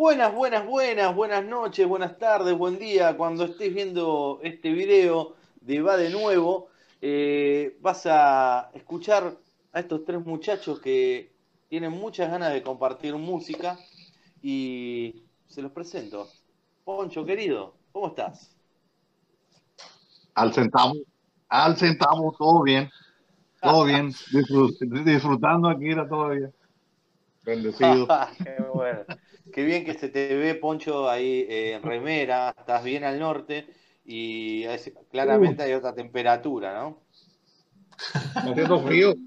buenas, buenas, buenas, buenas noches, buenas tardes, buen día. Cuando estés viendo este video de Va de nuevo, eh, vas a escuchar a estos tres muchachos que tienen muchas ganas de compartir música y se los presento. Poncho, querido, ¿cómo estás? Al centavo, al centavo, todo bien, todo bien, disfrutando aquí era todavía. Bendecido. Qué bueno. Qué bien que se te ve, Poncho, ahí eh, en remera, estás bien al norte y claramente hay otra temperatura, ¿no? Haciendo frío.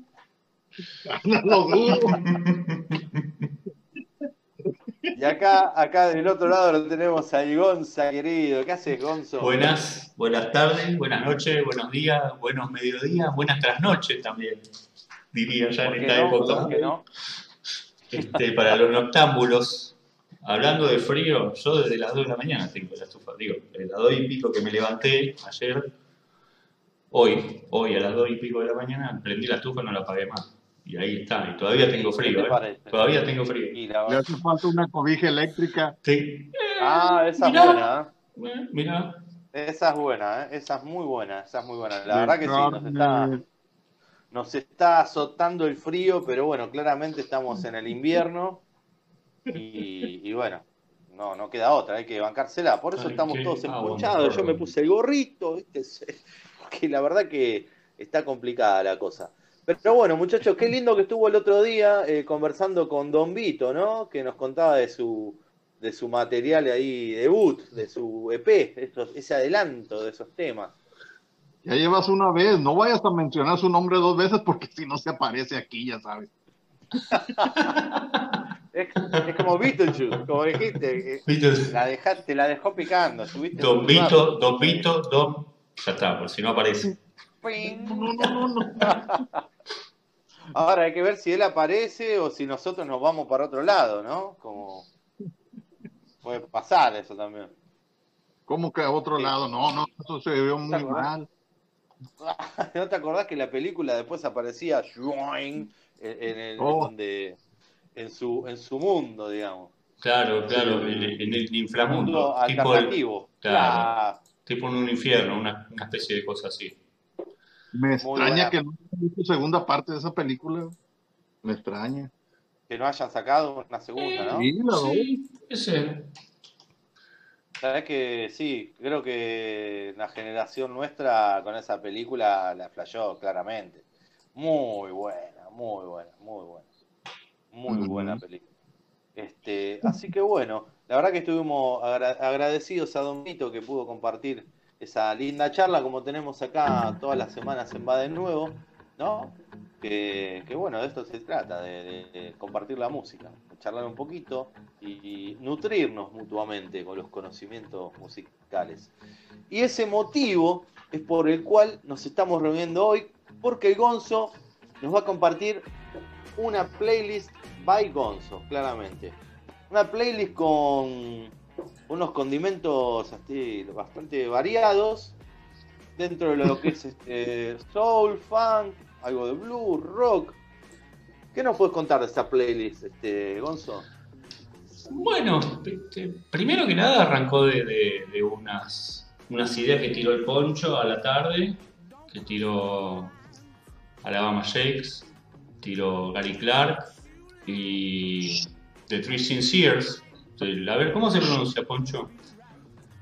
Y acá, acá del otro lado lo tenemos a Gonza, querido. ¿Qué haces, Gonzo? Buenas, buenas tardes, buenas noches, buenos días, buenos mediodías, buenas trasnoches también, diría ya en esta época. No? Este, para los noctámbulos, hablando de frío, yo desde las 2 de la mañana tengo la estufa. Digo, desde las 2 y pico que me levanté ayer, hoy, hoy a las 2 y pico de la mañana, prendí la estufa y no la apagué más. Y ahí está, y todavía tengo frío. ¿eh? Todavía tengo frío. Le hace falta una cobija eléctrica. Sí. Ah, esa es buena. ¿eh? Mira. Esa es buena, ¿eh? esa es muy buena, esa es muy buena. La verdad que sí, nos está, nos está azotando el frío, pero bueno, claramente estamos en el invierno y, bueno, no, no queda otra, hay que bancársela. Por eso estamos todos empuchados. Yo me puse el gorrito, ¿viste? porque la verdad que está complicada la cosa. Pero bueno, muchachos, qué lindo que estuvo el otro día eh, conversando con Don Vito, ¿no? Que nos contaba de su, de su material ahí, debut, de su EP, ese adelanto de esos temas. Ya llevas una vez, no vayas a mencionar su nombre dos veces porque si no se aparece aquí, ya sabes. es, como Beetlejuice, como dijiste. La dejaste, la dejó picando. Don Vito, Don Vito, Don. Ya está, por si no aparece. Ahora hay que ver si él aparece o si nosotros nos vamos para otro lado, ¿no? Como puede pasar eso también. ¿Cómo que a otro lado? No, no, eso se vio muy mal. ¿No te acordás que la película después aparecía en, el, oh. donde, en, su, en su mundo, digamos? Claro, claro, en, el inframundo. alternativo. claro, tipo en un infierno, una, una especie de cosa así. Me extraña que no haya visto segunda parte de esa película. Me extraña. Que no hayan sacado una segunda, ¿no? Sí, sí, ese. Sabes que sí, creo que la generación nuestra con esa película la flayó claramente. Muy buena, muy buena, muy buena. Muy buena película. Este, así que bueno, la verdad que estuvimos agradecidos a Don Vito que pudo compartir esa linda charla como tenemos acá todas las semanas en Va de Nuevo, ¿no? Que, bueno, de esto se trata, de, compartir la música, charlar un poquito y nutrirnos mutuamente con los conocimientos musicales. Y ese motivo es por el cual nos estamos reuniendo hoy, porque el Gonzo nos va a compartir una playlist by Gonzo, claramente. Una playlist con unos condimentos bastante variados dentro de lo que es este, soul, funk, algo de blues, rock. ¿Qué nos puedes contar de esta playlist, este, Gonzo? Bueno, este, primero que nada arrancó de, unas, unas ideas que tiró el Poncho a la tarde, que tiró Alabama Shakes, tiró Gary Clark y The Three Sinceres, a ver, ¿cómo se pronuncia, Poncho?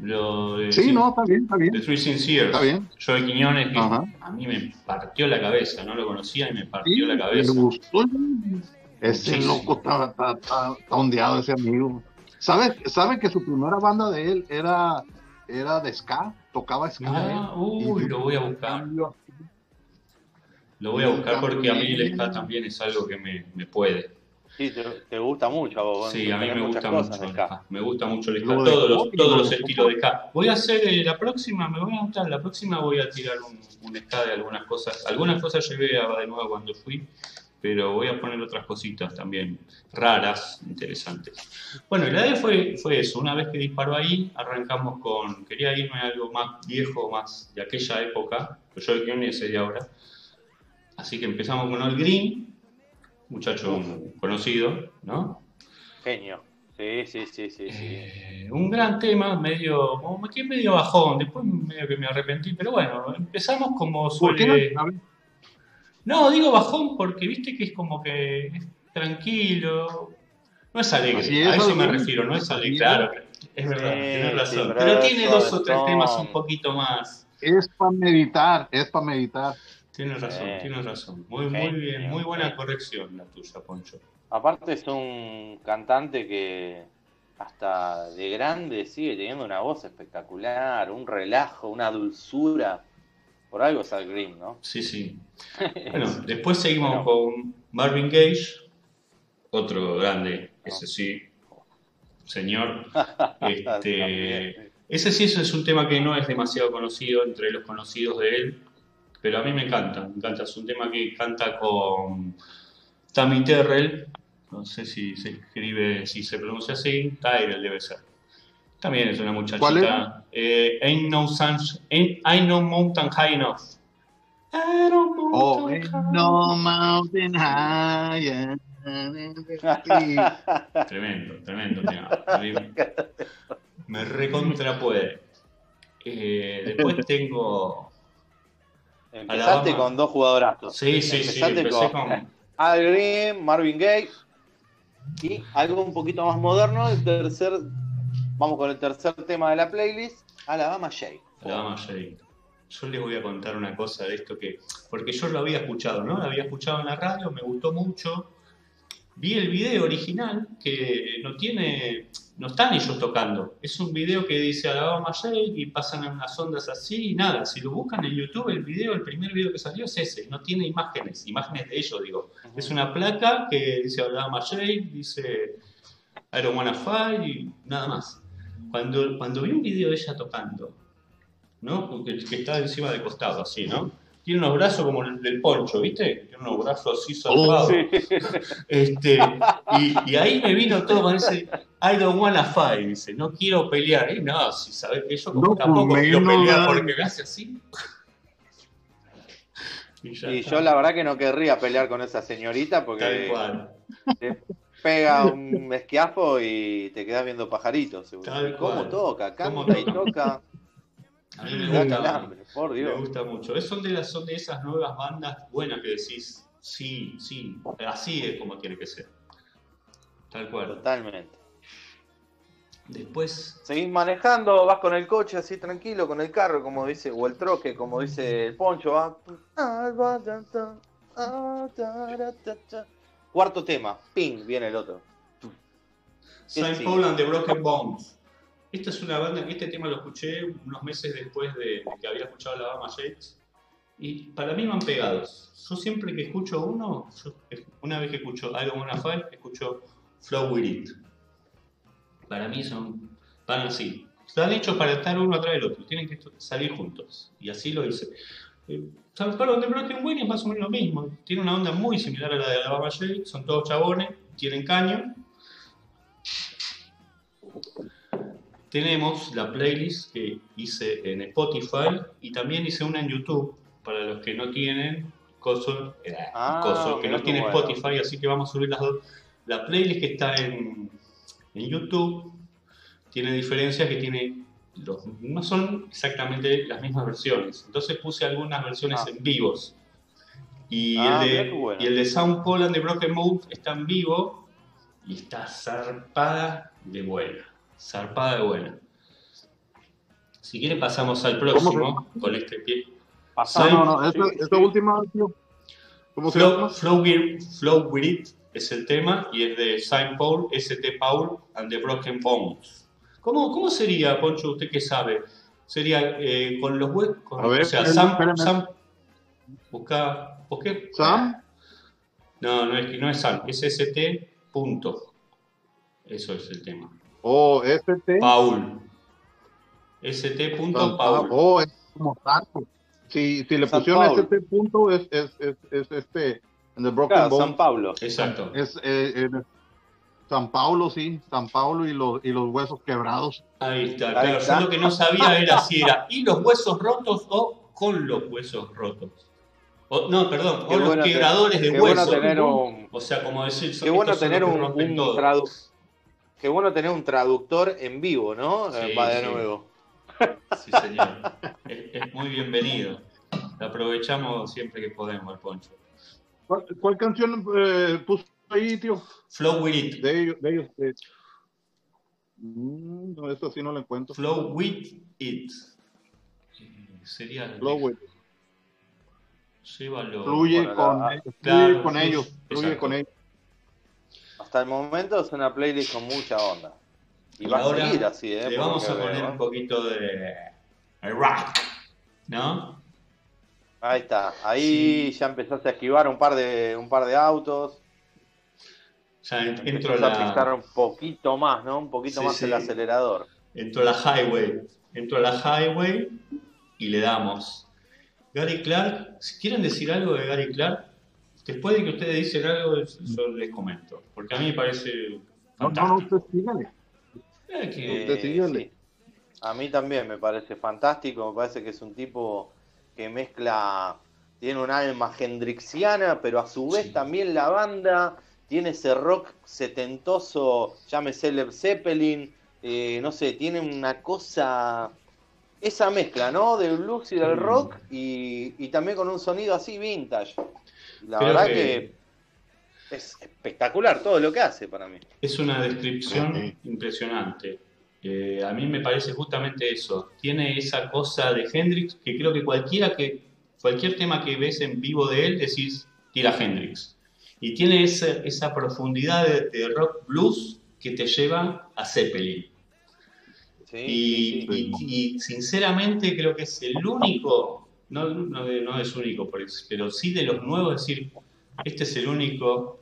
Lo de, sí, no, está bien, está bien. The Three Sinceres. Está bien. Joe Quiñones, que a mí me partió la cabeza, no lo conocía y me partió la cabeza. Me gustó. Ese loco está, está, está, ondeado, ese amigo. ¿Sabes sabe que su primera banda de él era, era de ska? Tocaba ska. Ah, uy, lo voy a buscar. Lo voy a buscar porque a mí el ska también es algo que me, me puede. Sí, te, gusta mucho a vos. Sí, a mí me gusta mucho. Me gusta mucho el ska, todos los, todos los estilos de ska. Voy a hacer eh, la próxima, me voy a mostrar, la próxima voy a tirar un, un ska de algunas cosas. Algunas cosas llevé a, de nuevo cuando fui, pero voy a poner otras cositas también raras, interesantes. Bueno, la idea fue, fue eso. Una vez que disparó ahí, arrancamos con. Quería irme a algo más viejo, más de aquella época, pero yo el que ese de ahora. Así que empezamos con el Green, muchacho conocido, ¿no? Genio. Sí, sí, sí, sí. Eh, un gran tema, medio, como medio bajón, después medio que me arrepentí, pero bueno, empezamos como suele... No, digo bajón porque viste que es como que es tranquilo, no es alegre, a eso me refiero, no es alegre, claro, es verdad, tienes razón, pero tiene dos o tres temas un poquito más. Es para meditar, es para meditar. Tienes razón, tienes razón. Muy, muy bien, muy buena corrección la tuya, Poncho. Aparte es un cantante que hasta de grande sigue teniendo una voz espectacular, un relajo, una dulzura. Por algo es Al Green, ¿no? Sí, sí. bueno, después seguimos con Marvin Gage, otro grande, ese sí, señor. Este, ese sí es un tema que no es demasiado conocido entre los conocidos de él, pero a mí me encanta, me encanta. Es un tema que canta con Tammy Terrell, no sé si se escribe, si se pronuncia así, Tyrell debe ser. También es una muchachita. Eh, ain't, no ain't, no mountain high enough. oh, ain't no mountain high enough. tremendo, tremendo tema. Me recontra puede. Eh, después tengo. Empezaste con dos jugadorazos. Sí, sí, sí. Empecé con, Al Green, Marvin Gaye y algo un poquito más moderno, el tercer, vamos con el tercer tema de la playlist, Alabama Shake. Alabama Shake. Yo les voy a contar una cosa de esto que, porque yo lo había escuchado, ¿no? Lo había escuchado en la radio, me gustó mucho. Vi el video original que no tiene, no están ellos tocando. Es un video que dice Alabama Shake y pasan unas ondas así y nada. Si lo buscan en YouTube, el video, el primer video que salió es ese. No tiene imágenes, imágenes de ellos, digo. Es una placa que dice Alabama Shake, dice I don't wanna fight y nada más. Cuando, cuando vi un video de ella tocando, ¿no? Que, que está encima de costado, así, ¿no? Tiene unos brazos como el del poncho, ¿viste? Tiene unos brazos así oh, salvados. Este, y, ahí me vino todo con ese I don't wanna fight, dice, no quiero pelear. Y no, si sabes que yo como tampoco quiero pelear porque me hace así. y, yo la verdad que no querría pelear con esa señorita porque te pega un esquiafo y te quedas viendo pajaritos. ¿Cómo toca? Canta y toca. A mí me gusta, por Dios. me gusta mucho. Son de, las, son de esas nuevas bandas buenas que decís, sí, sí, así es como tiene que ser. Tal cual. Totalmente. Después. Seguís manejando, vas con el coche así tranquilo, con el carro, como dice, o el troque, como dice el poncho. Cuarto tema, ping, viene el otro. Saint Paul and the Broken Bones. Esta es una banda, este tema lo escuché unos meses después de, que había escuchado la Bama Shakes y para mí van pegados. Yo siempre que escucho uno, una vez que escucho Don't Wanna Fight, escucho Flow With It. Para mí son, van así. Están hechos para estar uno atrás del otro, tienen que salir juntos. Y así lo hice. Eh, Pablo de Broken Wing es más o menos lo mismo. Tiene una onda muy similar a la de Alabama Shakes, son todos chabones, tienen caño tenemos la playlist que hice en Spotify y también hice una en YouTube para los que no tienen coso, eh, ah, que no tienen Spotify, así que vamos a subir las dos. La playlist que está en, en YouTube tiene diferencias que tiene los, no son exactamente las mismas versiones. Entonces puse algunas versiones ah. en vivos. Y, el ah, de, y el de Sound Poland de Broken Mode está en vivo y está zarpada de buena zarpada de buena. Si quiere pasamos al próximo con este pie. Pasamos, no, no, esta, esta última, ¿cómo se llama? Flow, Flow With It es el tema y es de Saint Paul, ST Paul and the Broken Bones. ¿Cómo, cómo sería, Poncho, usted que sabe? Sería eh, con los huecos, o sea, Sam, Sam, busca, ¿por qué? ¿Sam? No, no es, no es Sam, es ST punto. Eso es el tema. Oh, ST. Paul. ST. Paul. Oh, es como tanto. Si, si le pusieron ST punto, es, es, es, es este. En el Broken claro, San Pablo. Exacto. Es, eh, San Pablo, sí. San Pablo y los, y los huesos quebrados. Ahí está. Claro, yo lo que no sabía era si era y los huesos rotos o con los huesos rotos. O, no, perdón, o los quebradores de huesos. Bueno tener un, o sea, como decir, qué bueno tener un, un, qué bueno tener un traductor en vivo, ¿no? Sí, Va de sí. nuevo. Sí, señor. es, es muy bienvenido. Lo aprovechamos siempre que podemos, el poncho. ¿Cuál, cuál canción eh, puso ahí, tío? Flow with it. De ellos. De ellos eh. Mm, no, eso sí no lo encuentro. Flow with it. Eh, Sería. Flow with it. Llévalo. Fluye con, la- claro, con ellos. Fluye exacto. con ellos. Hasta el momento es una playlist con mucha onda. Y, Y va a seguir así, ¿eh? Le vamos a poner veo, un poquito de rock, ¿no? Ahí está. Ahí ya empezaste a esquivar un par de, un par de autos. Ya en- entro Empezás a pisar la, un poquito más, ¿no? Un poquito Sí, más sí. el acelerador. entro a la highway. Entro a la highway y le damos. Gary Clark, si quieren decir algo de Gary Clark, después de que ustedes dicen algo, yo les comento. Porque a mí me parece No, no, no, fantástico. usted sígale. Eh, que- Usted síguele. sí. A mí también me parece fantástico, me parece que es un tipo que mezcla, tiene un alma hendrixiana, pero a su vez Sí. también la banda tiene ese rock setentoso, llámese Led Zeppelin, eh, no sé, tiene una cosa, esa mezcla, ¿no? Del blues y del rock y, y también con un sonido así vintage. La Creo verdad que- que... es espectacular todo lo que hace para mí. Es una descripción Sí. impresionante. Eh, a mí me parece justamente eso. Tiene esa cosa de Hendrix que creo que cualquiera que cualquier tema que ves en vivo de él decís tira Hendrix. Y tiene esa, esa profundidad de, de rock blues que te lleva a Zeppelin. Sí, Y, sí, sí. y- y sinceramente creo que es el único, no, no, no es único, por eso, pero sí de los nuevos, es decir, este es el único,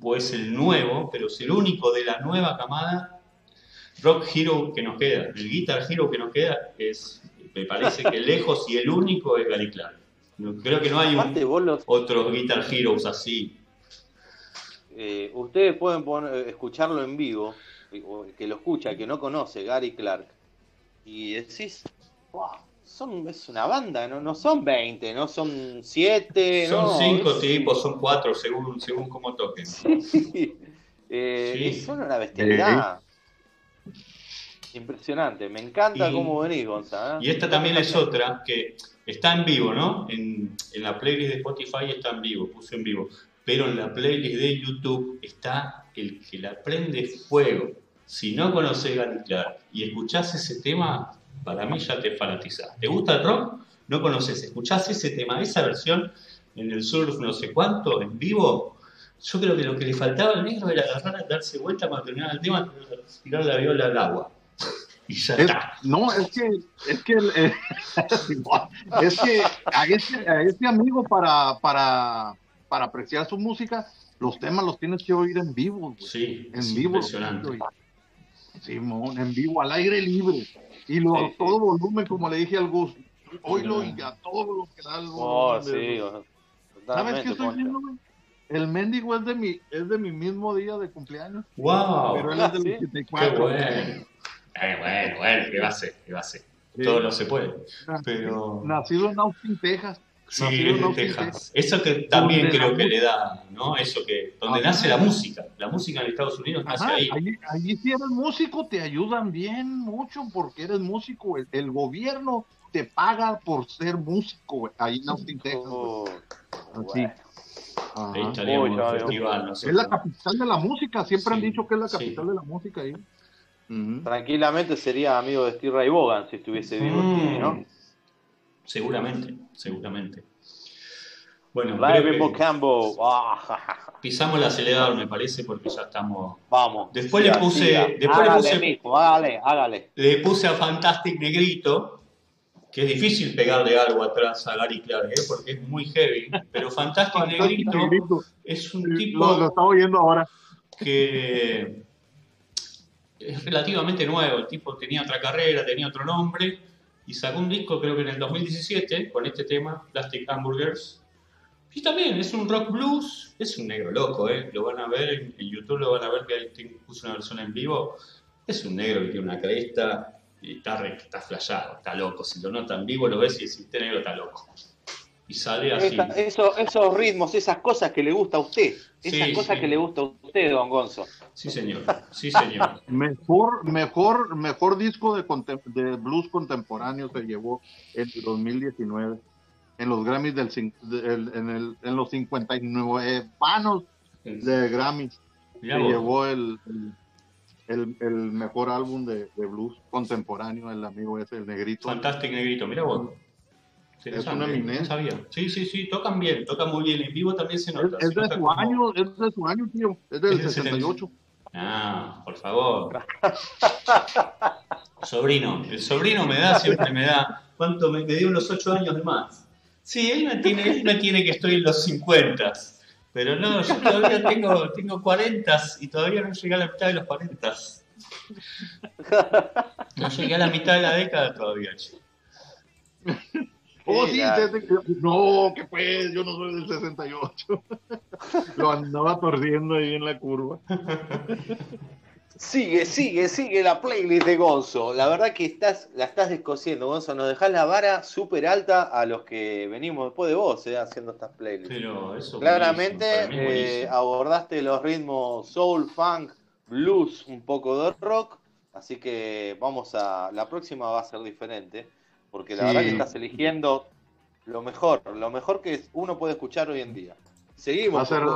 o es el nuevo, pero es el único de la nueva camada rock hero que nos queda. El guitar hero que nos queda es, me parece que lejos y el único es Gary Clark. No- Creo que no hay un, los, otros guitar heroes así. eh, ustedes pueden poner- escucharlo en vivo, eh, o el que lo escucha, que no conoce, Gary Clark, y decís, wow, son, es una banda, no, no son 20, no son 7, Son no, cinco es- tipos, son cuatro, según, según cómo toquen. Eh, Sí. y son una bestialidad. Impresionante, me encanta Y- cómo venís, Gonzalo. Y esta también es otra que está en vivo, ¿no? En, en la playlist de Spotify está en vivo, puse en vivo. Pero en la playlist de YouTube está el que la prende fuego. Si no conoces Gary Clark y escuchás ese tema, para mí ya te fanatizás. ¿Te gusta el rock? No conoces, escuchás ese tema, esa versión en el surf no sé cuánto, en vivo. Yo creo que lo que le faltaba al negro era agarrar, darse vuelta para terminar el tema, tirar la viola al agua. Y ya Es- está. no, es que, es que, eh, es que a ese amigo para, para, para apreciar su música, los temas los tienes que oír en vivo. güey. Sí, en es vivo. impresionante. Simón, en vivo, al aire libre. Y lo, Sí, a sí. todo volumen, como le dije al Gus, oílo y a todo lo que da el Oh, volumen sí, ¿Sabes qué estoy viendo, güey? El mendigo es de mi, es de mi mismo día de cumpleaños, ¡Wow! pero él es del ¿sí? ¡Qué 84. bueno! Eh, bueno, bueno, ¿qué va a ser? ¿Qué va a ser? Todo no se puede. Pero. Nacido en Austin, Texas. Sí, Austin, Texas. Eso que también creo que le da, ¿no? Eso que. Donde Ajá. nace la música. La música en Estados Unidos nace Ajá, ahí. allí, allí si eres músico te ayudan bien mucho porque eres músico. El, el gobierno te paga por ser músico ahí en Austin, Texas. Oh, Así. bueno. Ahí estaríamos Uy, en veo. festival. Es la capital de la música, siempre han dicho que es la sí. capital de la música ahí. Tranquilamente sería amigo de Steve Ray Vaughan si estuviese vivo Stevie, ¿no? Seguramente, seguramente. Bueno, Live creo que. Ah, pisamos el acelerador, me parece, porque ya estamos. Vamos. Después le puse- siga. después le hágale, puse- mijo, hágale, hágale. Le puse a Fantastic Negrito, que es difícil pegarle algo atrás a Gary Clark, ¿eh? porque es muy heavy. Pero Fantastic Negrito Negrito. es un Lo, lo tipo estaba oyendo ahora. que es relativamente nuevo. El tipo tenía otra carrera, tenía otro nombre y sacó un disco, creo que en el 2017, con este tema, Plastic Hamburgers. Y también es un rock blues, es un negro loco, ¿eh? lo van a ver en, YouTube, lo van a ver que ahí puso una versión en vivo. Es un negro que tiene una cresta y está, está flayado, está loco. Si lo notan vivo, lo ves y decís, este negro está loco. Y sale así. esos ritmos, esas cosas que le gusta a usted. Esas cosas que le gusta a usted, don Gonzo. Sí, señor. Sí, señor. mejor, mejor, mejor disco de, de blues contemporáneo se llevó en 2019 en los Grammys del en, el, en los 59 panos de Grammys. se llevó el, el, el, mejor álbum de, de, blues contemporáneo, el amigo ese, el negrito. Fantástico negrito, mira vos. Es una eminencia. sabía. Sí, sí, sí, tocan bien, tocan muy bien. En vivo también se nota. Es, de su año, es de su año, tío. Es del 68. Ah, por favor. sobrino. El sobrino me da, siempre me da. ¿Cuánto me, dio unos 8 años de más? Sí, él no tiene, él no tiene que estoy en los 50. Pero no, yo todavía tengo, tengo 40 y todavía no llegué a la mitad de los 40. No llegué a la mitad de la década todavía, che. Oh, sí, no, que pues, yo no soy del 68. Lo andaba torciendo ahí en la curva. Sigue, sigue, sigue la playlist de Gonzo. La verdad que estás, la estás descosiendo, Gonzo. Nos dejás la vara súper alta a los que venimos después de vos eh, haciendo estas playlists. Pero eso Claramente eh, abordaste los ritmos soul, funk, blues, un poco de rock. Así que vamos a. La próxima va a ser diferente porque la verdad que estás eligiendo lo mejor, lo mejor que uno puede escuchar hoy en día. Seguimos. ¿Va a cerrar,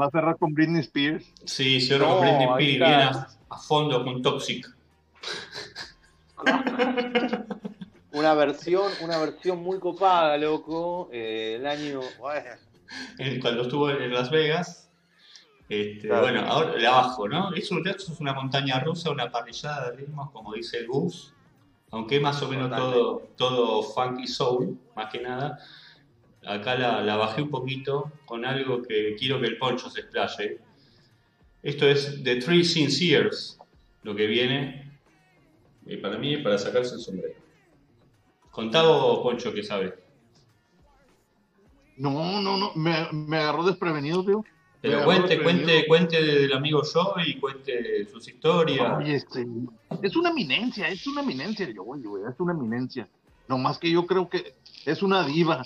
¿va a cerrar con Britney Spears? Sí, cierro con Britney Spears, viene a, fondo con Toxic. una versión, una versión muy copada, loco. Eh, el año. Cuando estuvo en Las Vegas. Este, Bueno, ahora le abajo, ¿no? Eso, eso, es una montaña rusa, una parrillada de ritmos, como dice el Gus aunque más o menos todo, todo funky soul, más que nada. Acá la, bajé un poquito con algo que quiero que el Poncho se explaye. Esto es The Three Sinceres, lo que viene y para mí para sacarse el sombrero. Contá Poncho, que sabe. No, no, no, me, me agarró desprevenido, tío. Pero cuente, cuente, cuente del amigo Joe y cuente sus historias. Este, es una eminencia, es una eminencia, yo, güey, es una eminencia. No más que yo creo que es una diva.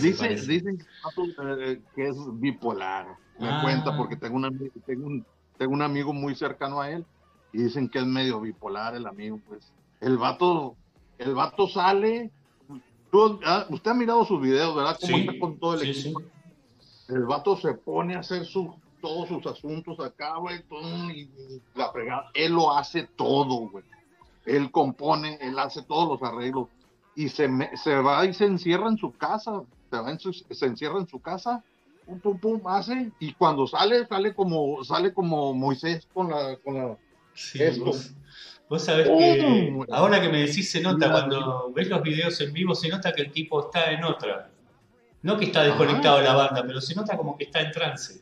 Dicen eh, que es bipolar. Me ah. cuenta porque tengo, tengo, un, tengo un amigo muy cercano a él y dicen que es medio bipolar el amigo, pues. El vato, el vato sale Ah, usted ha mirado sus videos, ¿verdad? Cómo está con todo el equipo. El vato se pone a hacer sus, todos sus asuntos acá, güey, y, la fregada. Él lo hace todo, güey. Él compone, él hace todos los arreglos. Y se, se va y se encierra en su casa. Se, va en su, se encierra en su casa, pum, pum, pum, hace. Y cuando sale, sale como, sale como Moisés con la, con la esto. Vos sabés que ahora que me decís se nota, cuando ves los videos en vivo, se nota que el tipo está en otra. No que está desconectado de la banda, pero se nota como que está en trance.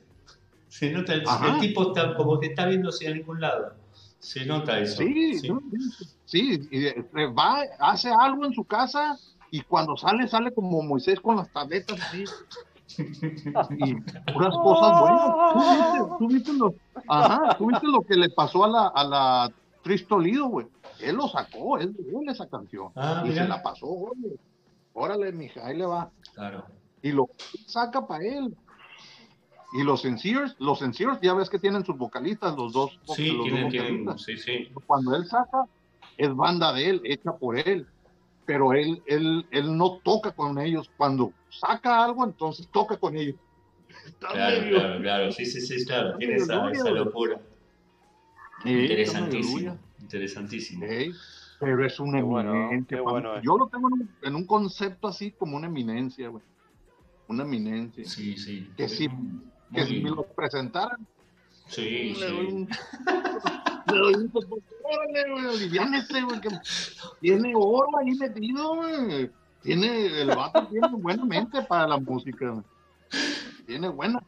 Se nota, el, el tipo está como que está viéndose a ningún lado. Se nota eso. Sí, sí, sí va, hace algo en su casa y cuando sale, sale como Moisés con las tabletas así. y puras cosas buenas. ¿Tú viste, lo, ajá, ¿tú viste lo que le pasó a la, a la Tristolido, güey. Él lo sacó, él dio esa canción. Ah, y se la pasó, güey. Órale, mija, ahí le va. Claro. Y lo saca para él. Y los Sincers, los Sincers, ya ves que tienen sus vocalistas, los dos. Sí, tienen, sí, sí. Cuando él saca, es banda de él, hecha por él. Pero él, él, él no toca con ellos. Cuando saca algo, entonces toca con ellos. claro, claro, claro, sí, sí, sí, claro, tiene esa, esa locura interesantísimo. Interesantísimo. pero es una eminencia. yo lo tengo en un, concepto así como una eminencia, güey. Una eminencia. Sí, sí. Que si, que si me lo presentaran. Sí, sí. Un, le doy un órale, güey, güey, que tiene oro ahí metido, güey. Tiene, el vato tiene buena mente para la música, güey tiene buena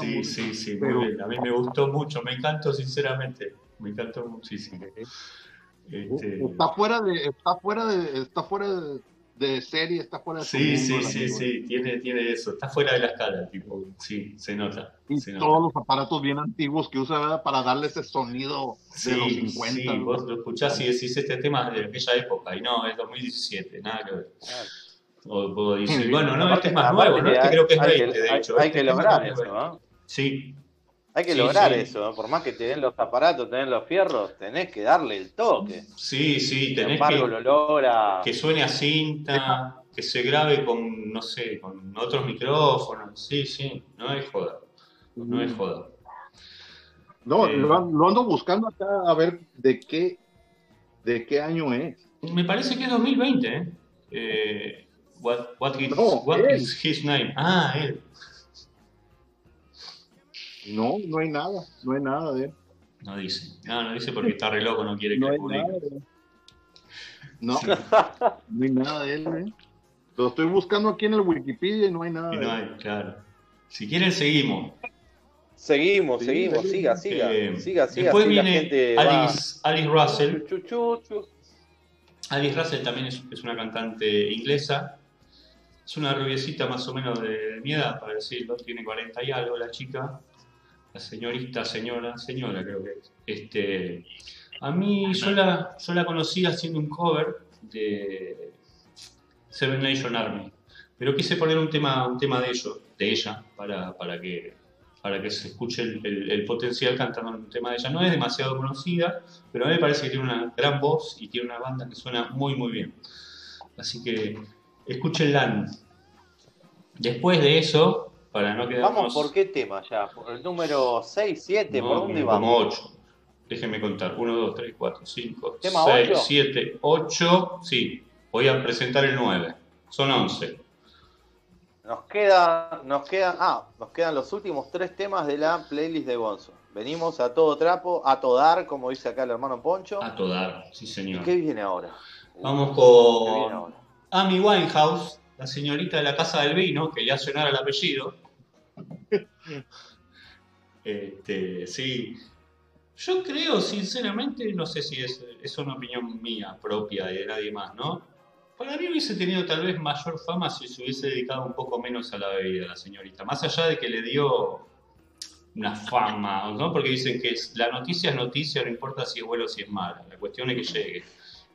Sí, sí, sí, muy bien. A mí me gustó mucho, me encantó sinceramente, me encantó muchísimo. Este... Está fuera de, está fuera de, está fuera de serie, está fuera de Sí, sí, sí, sí, tiene, tiene eso, está fuera de la escala, tipo, sí, se nota. Y todos los aparatos bien antiguos que usa para darle ese sonido de los 50. Sí, vos lo escuchás y decís este tema de aquella época, y no, es 2017, nada que ver. O puedo decir, bueno, no, este es más nuevo, ¿no? Este creo que es 20, de hecho. Hay este que lograr eso, ¿no? Sí, hay que lograr eso, por más que te den los aparatos, te den los fierros, tenés que darle el toque. Sí, sí, tenés que, lo que suene a cinta, que se grabe con, no sé, con otros micrófonos. Sí, sí, no es joda. No es joda. No, eh, lo, ando buscando acá a ver de qué, de qué año es. Me parece que es 2020, ¿eh? eh what, what, is his name? Ah, él. No, no hay nada, no hay nada de él. No dice, no, no dice porque está re loco, no quiere que no publique. No, no hay nada de él, ¿eh? Lo estoy buscando aquí en el Wikipedia y no hay nada. Y no hay, claro. Si quieren, seguimos. Seguimos, seguimos, siga, siga, eh, siga, siga. Después viene Alice, Alice, Russell. Alice Russell también es, es, una cantante inglesa. Es una rubiecita más o menos de mi edad, para decirlo. Tiene 40 y algo la chica la señorita, señora, señora creo que es. Este, a mí yo la, yo la conocí haciendo un cover de Seven Nation Army, pero quise poner un tema, un tema de ellos, de ella, para, para que para que se escuche el, potencial cantando un tema de ella. No es demasiado conocida, pero a mí me parece que tiene una gran voz y tiene una banda que suena muy muy bien. Así que escúchenla. Después de eso, Vamos, ¿por qué tema ya? ¿Por el número 6, 7? ¿Por dónde vamos? Como 8. Déjenme contar. 1, 2, 3, 4, 5, 6, 7, 8. Sí, voy a presentar el 9. Son 11. Nos queda, nos quedan, ah, nos quedan los últimos tres temas de la playlist de Bonzo. Venimos a todo trapo, a todar, como dice acá el hermano Poncho. A todar, sí señor. ¿Y qué viene ahora? Vamos con Amy Winehouse, la señorita de la Casa del Vino, que ya sonara el apellido. Este, sí. Yo creo, sinceramente, no sé si es, es una opinión mía propia de nadie más, ¿no? Para mí hubiese tenido tal vez mayor fama si se hubiese dedicado un poco menos a la bebida, la señorita. Más allá de que le dio una fama, ¿no? Porque dicen que la noticia es noticia, no importa si es bueno o si es mala. La cuestión es que llegue.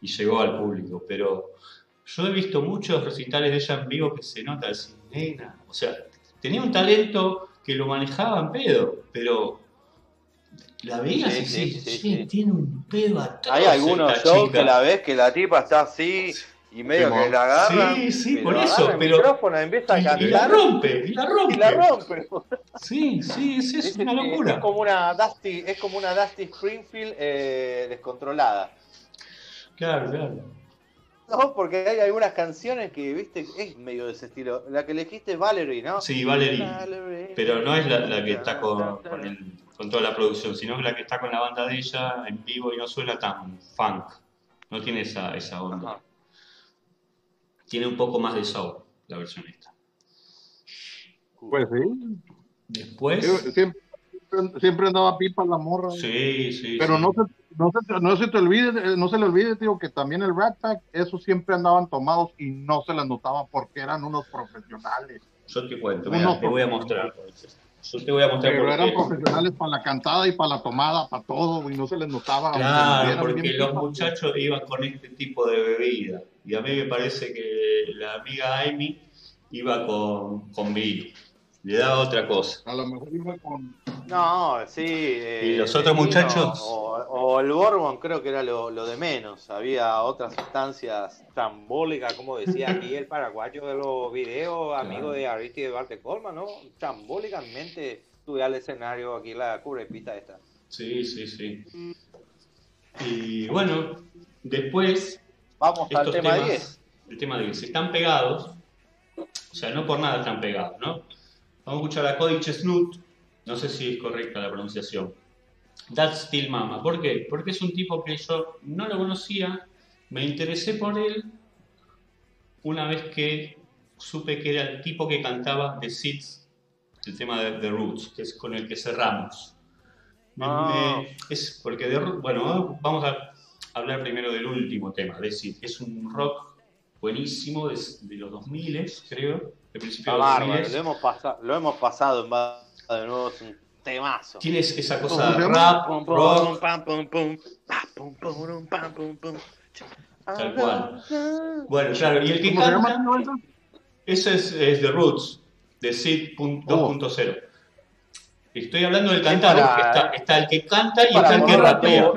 Y llegó al público. Pero yo he visto muchos recitales de ella en vivo que se nota así, nena. O sea, tenía un talento que lo manejaba en pedo, pero la veías sí, sí, tiene un pedo atrás. Hay algunos shows que la ves que la tipa está así y medio que la agarra. Sí, sí, por eso. pero micrófono, empieza a cantar. Y la rompe, y la rompe. Y la rompe. Sí, sí, es, es, una locura. Es como una Dusty, es como una Dusty Springfield eh, descontrolada. Claro, claro. No, porque hay algunas canciones que, viste, es medio de ese estilo. La que elegiste es Valerie, ¿no? Sí, Valerie. Pero no es la, que está con, con, toda la producción, sino la que está con la banda de ella en vivo y no suena tan funk. No tiene esa, esa onda. Tiene un poco más de soul la versión esta. Pues sí. Después. Siempre, siempre andaba pipa la morra. Sí, sí. Pero no se no se, no se te olvide, no se le olvide, tío, que también el Rat Pack, esos siempre andaban tomados y no se les notaba porque eran unos profesionales. Yo te cuento, te voy a mostrar. Yo te voy a mostrar Pero eran profesionales para la cantada y para la tomada, para todo, y no se les notaba. Claro, porque los muchachos iban con este tipo de bebida. Y a mí me parece que la amiga Amy iba con, con vino le daba otra cosa. A lo mejor iba con. No, sí. ¿Y los otros muchachos? O, el Borbón creo que era lo, de menos. Había otras sustancias trambólicas, como decía aquí el paraguayo de los videos, amigo de Aristide Barte Colma, ¿no? Trambólicamente tuve al escenario aquí la cubrepita esta. Sí, sí, sí. Y bueno, después. Vamos al tema 10. El tema 10. Están pegados. O sea, no por nada están pegados, ¿no? Vamos a escuchar a Cody Chestnut. No sé si es correcta la pronunciación. That's Still Mama. ¿Por qué? Porque es un tipo que yo no lo conocía. Me interesé por él una vez que supe que era el tipo que cantaba The Seeds, el tema de The Roots, que es con el que cerramos. Ah. es porque, bueno, vamos a hablar primero del último tema, The Seeds. Es un rock buenísimo de, los 2000, creo, de principio de los 2000. Lo hemos, pasado, lo hemos pasado en de nuevo, es un temazo. Tienes esa cosa de rap, rock. Tal cual. Bueno, claro, y el que canta. Ese es, es The Roots, de Sid 2.0. Estoy hablando del cantante, está, está, el que canta y está el que rapea.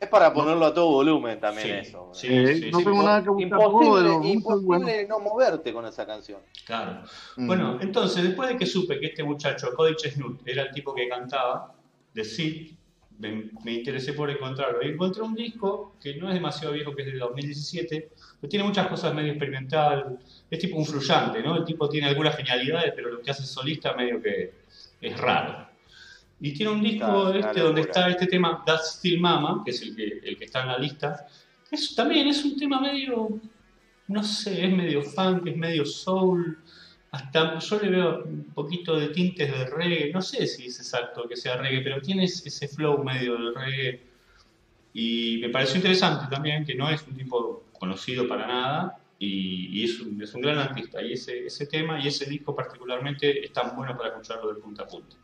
Es para ponerlo a todo volumen también eso. Sí, sí, no tengo nada que buscar Imposible, imposible no moverte con esa canción. Claro. Mm. Bueno, entonces, después de que supe que este muchacho, Cody Chestnut, era el tipo que cantaba, de Sid, me, interesé por encontrarlo. Y encontré un disco que no es demasiado viejo, que es de 2017, pero tiene muchas cosas medio experimental. Es tipo un fluyante, ¿no? El tipo tiene algunas genialidades, pero lo que hace solista medio que es raro. Y tiene un disco este donde está este tema That's Still Mama, que es el que, el que está en la lista. Eso también es un tema medio, no sé, es medio funk, es medio soul. Hasta yo le veo un poquito de tintes de reggae. No sé si es exacto que sea reggae, pero tiene ese flow medio del reggae. Y me pareció interesante también que no es un tipo conocido para nada y, es, un, es, un, gran artista. Y ese, ese tema y ese disco particularmente están buenos para escucharlo de punta a punta.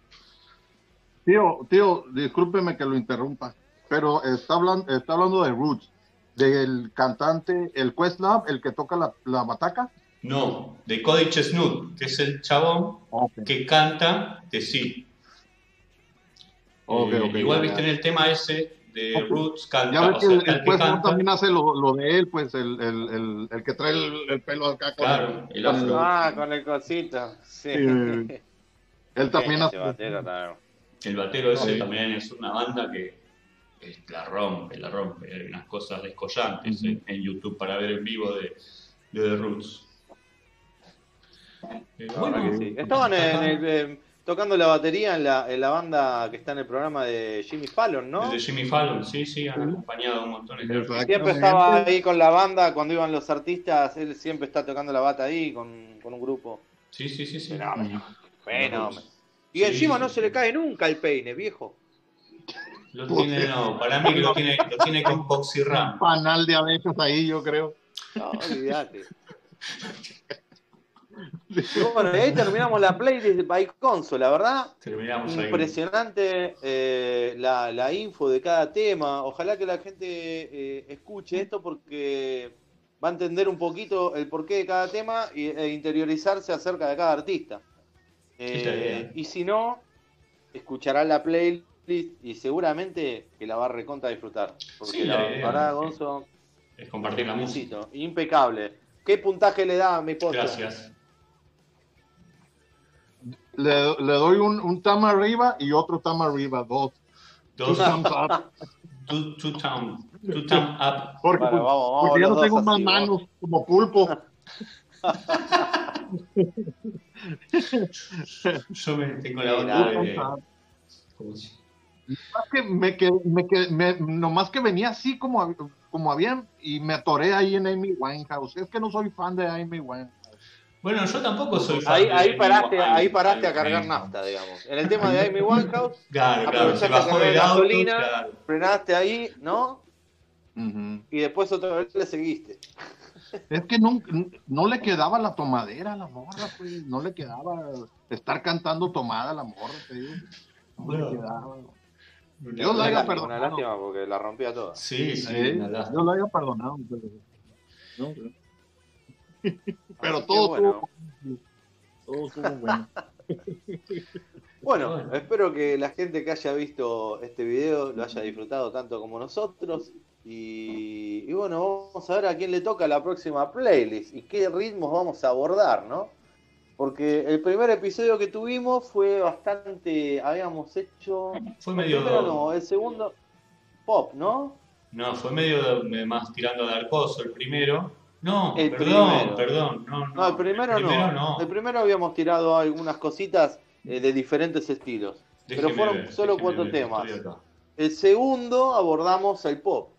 Tío, tío, discúlpeme que lo interrumpa, pero está hablando, está hablando de Roots, del cantante, el Questlove, el que toca la, la bataca. No, de Cody Chestnut, que es el chabón que canta de sí. Okay, eh, igual viste en el tema ese de Roots canta. Ya ves que el, el, también hace lo, lo, de él, pues el, el, el, que trae el, pelo acá con claro, el, Ah, con el cosito. Sí. él también hace. El batero ese también es una banda que la rompe, la rompe. Hay unas cosas descollantes en, YouTube para ver en vivo de, de The Roots. Eh, bueno, sí. Estaban en tocando la batería en la, en la banda que está en el programa de Jimmy Fallon, ¿no? De Jimmy Fallon, sí, sí, han acompañado un montón de Siempre estaba ahí con la banda cuando iban los artistas, él siempre está tocando la bata ahí con, con un grupo. Sí, sí, sí, sí. Bueno, y encima no se le cae nunca el peine, viejo. Lo tiene, no, para mí que lo tiene, lo tiene con Ram. Panal de abejas ahí, yo creo. No, olvídate. bueno, ahí terminamos la playlist by console, la verdad. Terminamos Impresionante eh, la, la, info de cada tema. Ojalá que la gente eh, escuche esto porque va a entender un poquito el porqué de cada tema e interiorizarse acerca de cada artista. Eh, y si no, escuchará la playlist y seguramente que la va a recontra disfrutar. Porque la verdad, Gonzo, es compartir la música. Impecable. ¿Qué puntaje le da a mi post? Gracias. Le, le, doy un, un tam arriba y otro tam arriba, dos. Dos thumbs up. Two, two, up. Porque, pues, porque ya no tengo más manos como pulpo. Yo me tengo la onda de. que me, que, me, que, me, nomás que venía así como, como habían y me atoré ahí en Amy Winehouse. Es que no soy fan de Amy Winehouse. Bueno, yo tampoco soy fan ahí, de ahí paraste, ahí paraste a cargar nafta, digamos. En el tema de Amy Winehouse, claro, claro, se bajó de gasolina, frenaste ahí, ¿no? Y después otra vez le seguiste. Es que no, no le quedaba la tomadera a la morra, pues. No le quedaba estar cantando tomada a la morra, te digo. No le quedaba. Dios la haya perdonado. Una lástima porque la rompía toda. Sí, sí. Dios la haya perdonado. Pero, pero todo, bueno. todo estuvo bueno. Bueno, espero que la gente que haya visto este video lo haya disfrutado tanto como nosotros. Y, bueno, vamos a ver a quién le toca la próxima playlist y qué ritmos vamos a abordar, ¿no? Porque el primer episodio que tuvimos fue bastante. Habíamos hecho. Fue medio. El no, el segundo. Pop, ¿no? No, fue medio más tirando de arcoso el primero. No, el perdón, perdón. No, no, el primero, no. El primero habíamos tirado algunas cositas eh, de diferentes estilos. pero fueron solo cuatro temas. El segundo abordamos el pop.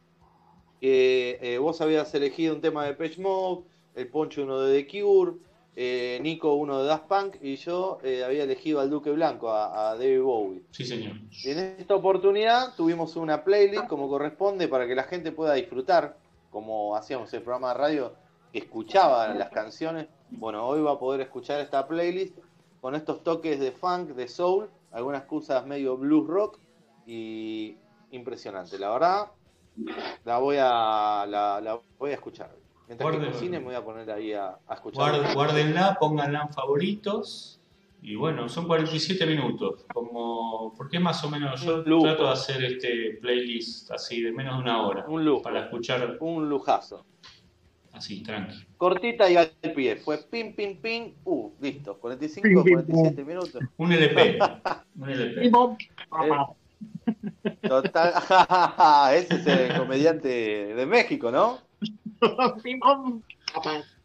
Eh, vos habías elegido un tema de Page Mode, el Poncho uno de The Cure, eh, Nico uno de Daft Punk y yo eh, había elegido al Duque Blanco, a, David Bowie. Sí, señor. en esta oportunidad tuvimos una playlist como corresponde para que la gente pueda disfrutar, como hacíamos el programa de radio, escuchaba las canciones, bueno, hoy va a poder escuchar esta playlist con estos toques de funk, de soul, algunas cosas medio blues rock y impresionante. La verdad, la voy a, la, voy a escuchar. Mientras que cine me voy a poner ahí a, escuchar. guárdenla, pónganla en favoritos. Y bueno, son 47 minutos. Como, porque más o menos yo trato de hacer este playlist así de menos de una hora. Un lujo. Para escuchar. Un lujazo. Así, tranqui. Cortita y al pie. Fue pim, pim, pim. Uh, listo. 45, 47 minutos. Un LP. Un LP. Total. Ese es el comediante de México, ¿no?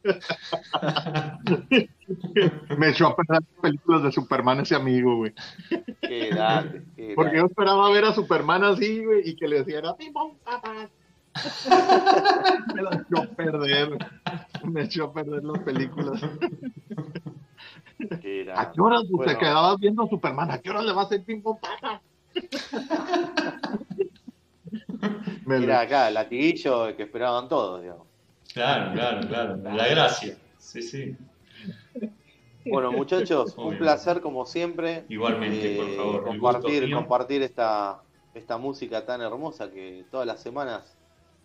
Me echó a perder películas de Superman ese amigo, güey. Qué grande, Porque yo esperaba ver a Superman así, güey, y que le hiciera Me la echó a perder. Me echó a perder las películas. ¿A qué horas te quedabas viendo a Superman? ¿A qué horas le va a hacer ping pong? Mira acá, el latiguillo que esperaban todos, digamos. Claro, claro, claro. La gracia. Sí, sí. Bueno, muchachos, un placer como siempre. Igualmente, por eh, favor. Compartir, compartir esta, esta música tan hermosa que todas las semanas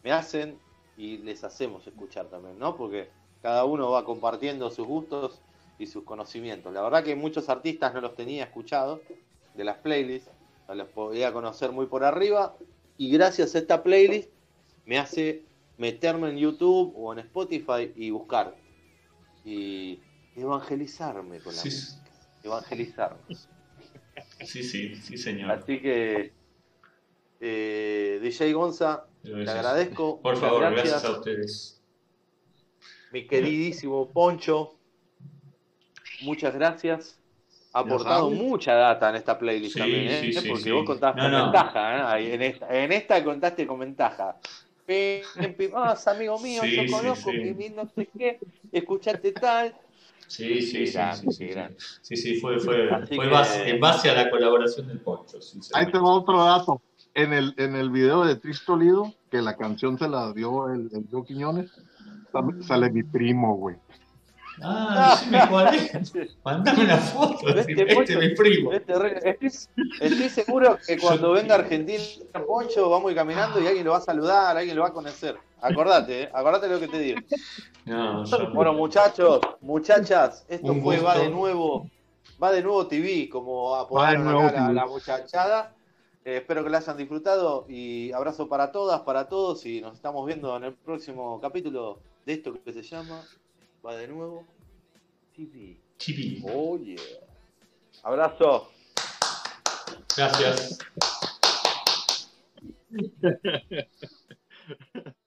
me hacen y les hacemos escuchar también, ¿no? Porque cada uno va compartiendo sus gustos y sus conocimientos. La verdad que muchos artistas no los tenía escuchados de las playlists, no los podía conocer muy por arriba y gracias a esta playlist me hace meterme en YouTube o en Spotify y buscar y evangelizarme con la música, evangelizarnos. Sí, sí, sí, señor. Así que, eh, DJ Gonza, te agradezco. Por favor, gracias. a ustedes. Mi queridísimo Poncho, muchas gracias. Ha aportado mucha data en esta playlist también, ¿eh? porque vos contaste con ventaja. ¿eh? En, esta, en esta contaste con ventaja. Ah, amigo mío, yo conozco que no sé qué, escuchaste tal. Sí, sí, sí, sí, sí, sí, fue, fue, fue base, en base a la colaboración del Poncho. Ahí tengo otro dato. En el, en el video de Tristo Lido, que la canción se la dio el, el Joe Quiñones, sale mi primo, güey. Ah, sí me Mandame una foto. Este, este mi primo. Estoy, seguro que cuando venga Argentina Poncho, vamos a ir caminando y alguien lo va a saludar, alguien lo va a conocer. Acordate, ¿eh? acordate lo que te digo. Bueno, muchachos, muchachas, esto fue Va de nuevo, Va de nuevo TV, como apodaron acá a la muchachada. Eh, espero que la hayan disfrutado y abrazo para todas, para todos y nos estamos viendo en el próximo capítulo de esto que se llama Va de nuevo. TV. TV. Oh yeah. Abrazo. Gracias.